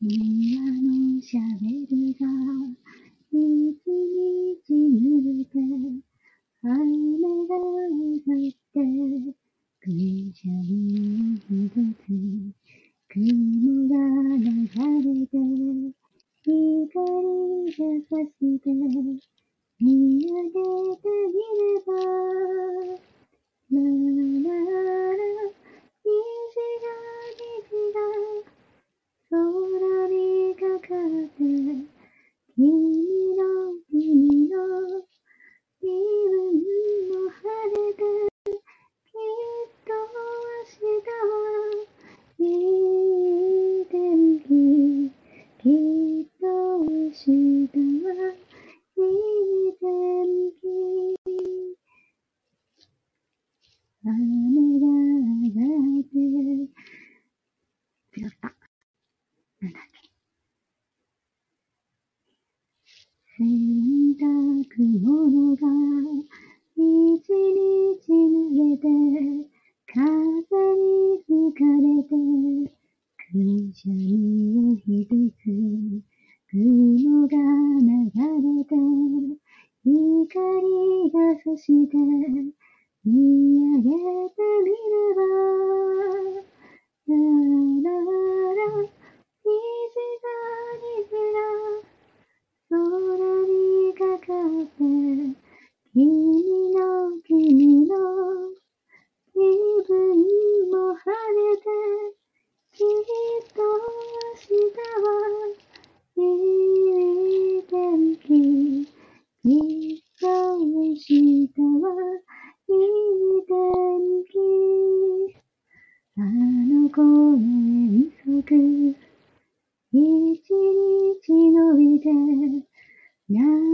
今のしゃべりが一日濡れて愛めが歌ってくしゃみひどく雲が流れて光が差して見上げてみればむなら虹ができた眠たくものが一日濡れて風に吹かれてくしゃみをひとつ雲が流れて光が差して見上げてみればララら水が Yeah.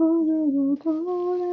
go, little darling.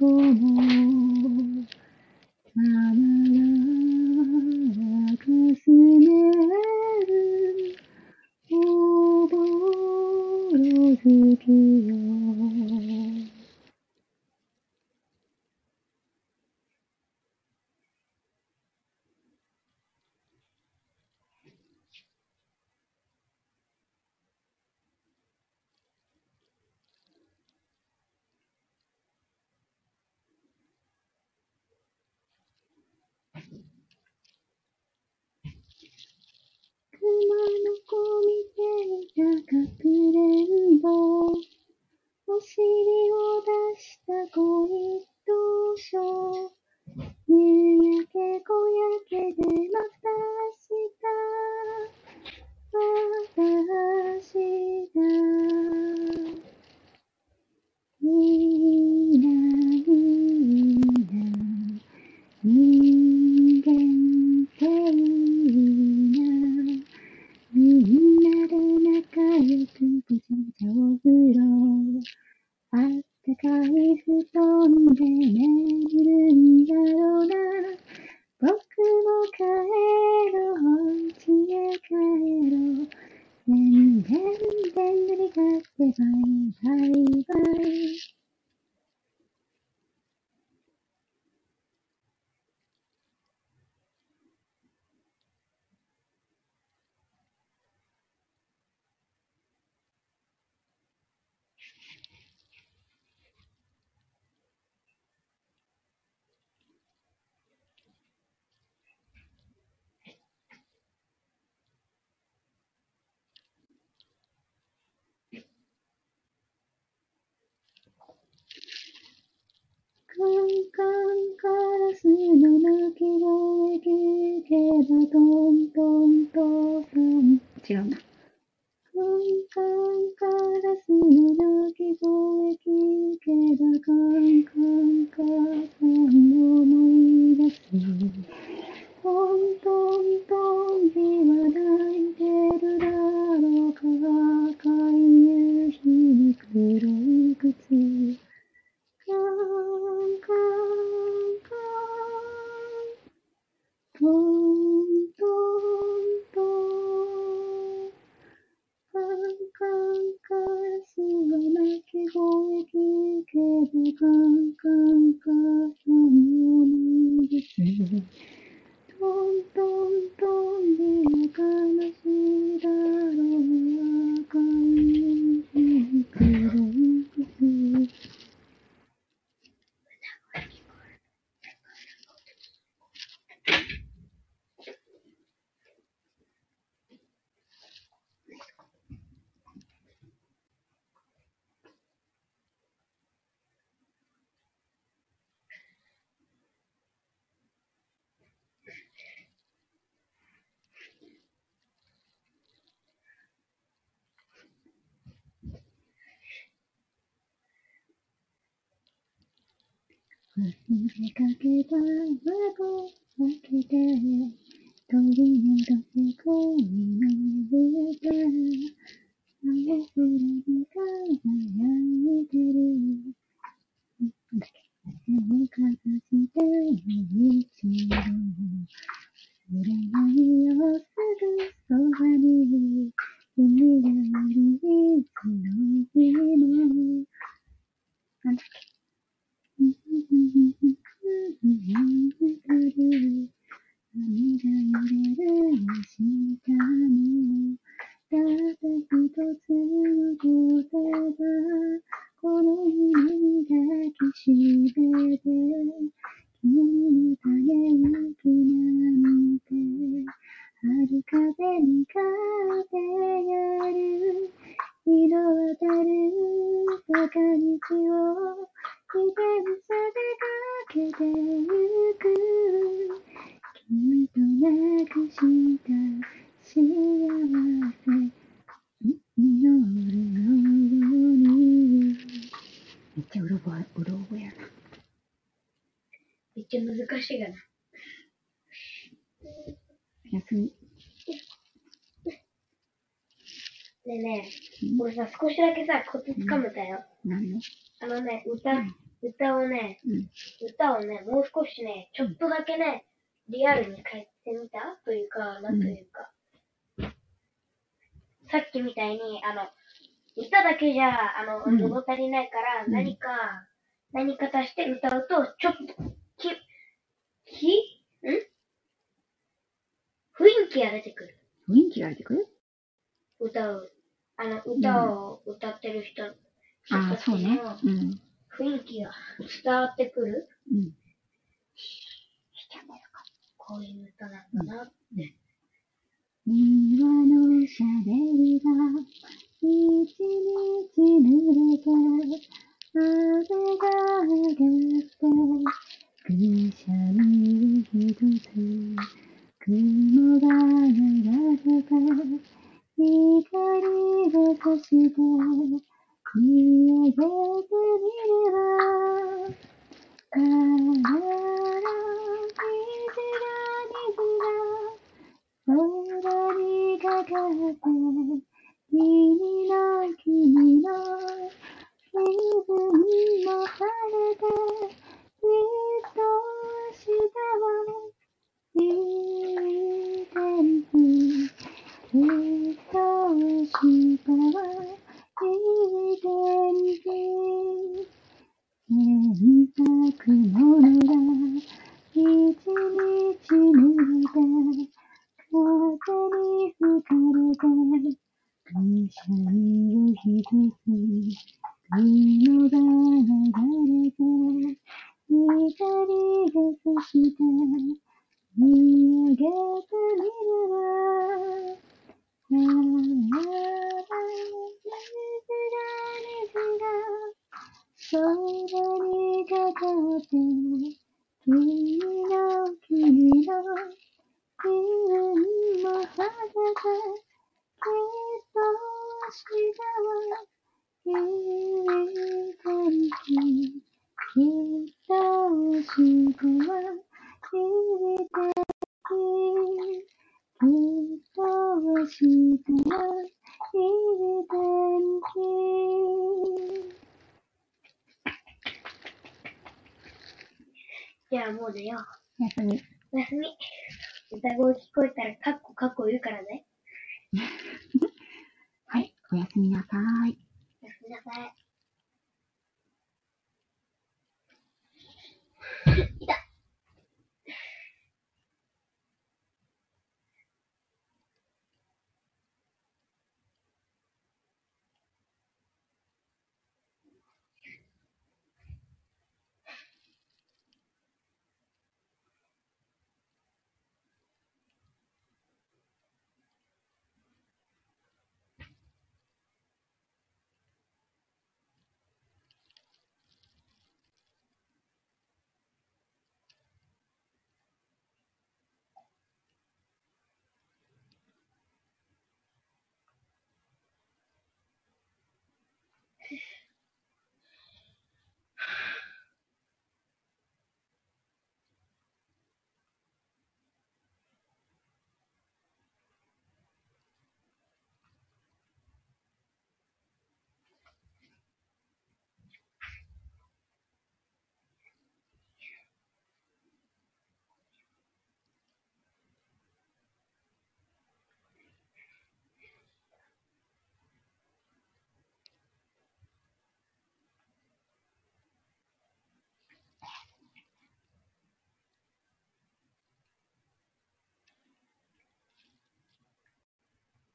Hare カンカンカラスの鳴き声聞けばと「忘れかけたわした幸せ。祈るように。めっちゃうろ覚え、うろ覚えやな。めっちゃ難しいがな。おやすみ。ねえねえ、俺さ、少しだけさ、コツつかめたよ。何のあのね、歌、歌をね、うん。歌をね、もう少しね、ちょっとだけね、リアルに変えてみた？というか、なんというか。さっきみたいに、あの、歌だけじゃ、あの、うん物足りないから、うん何か、何か足して歌うと、ちょっと、き、き、ん？雰囲気が出てくる。雰囲気が出てくる？歌う。あの、歌を歌ってる人、ああ、そうね。うん。雰囲気が伝わってくる？うん。しちゃうのよか。こういう歌なんだなって。庭のシャベルが一日濡れて雨が上がってくしゃみ一つ雲が流れて光が差して見上げてみればあらら虹が虹が空かかって、君の君の気分も晴れて、きっと明日はいい天気。きっと明日はいい天気。洗濯物が一日濡れて風に吹かれてくしゃみをひとつ雲が流れて光が差して見上げてみればああ水が水が空にかかって君の君の気分じゃあもう寝よう。おやすみ。おやすみ。歌声聞こえたらカッコカッコ言うからね。はい、おやすみなさい。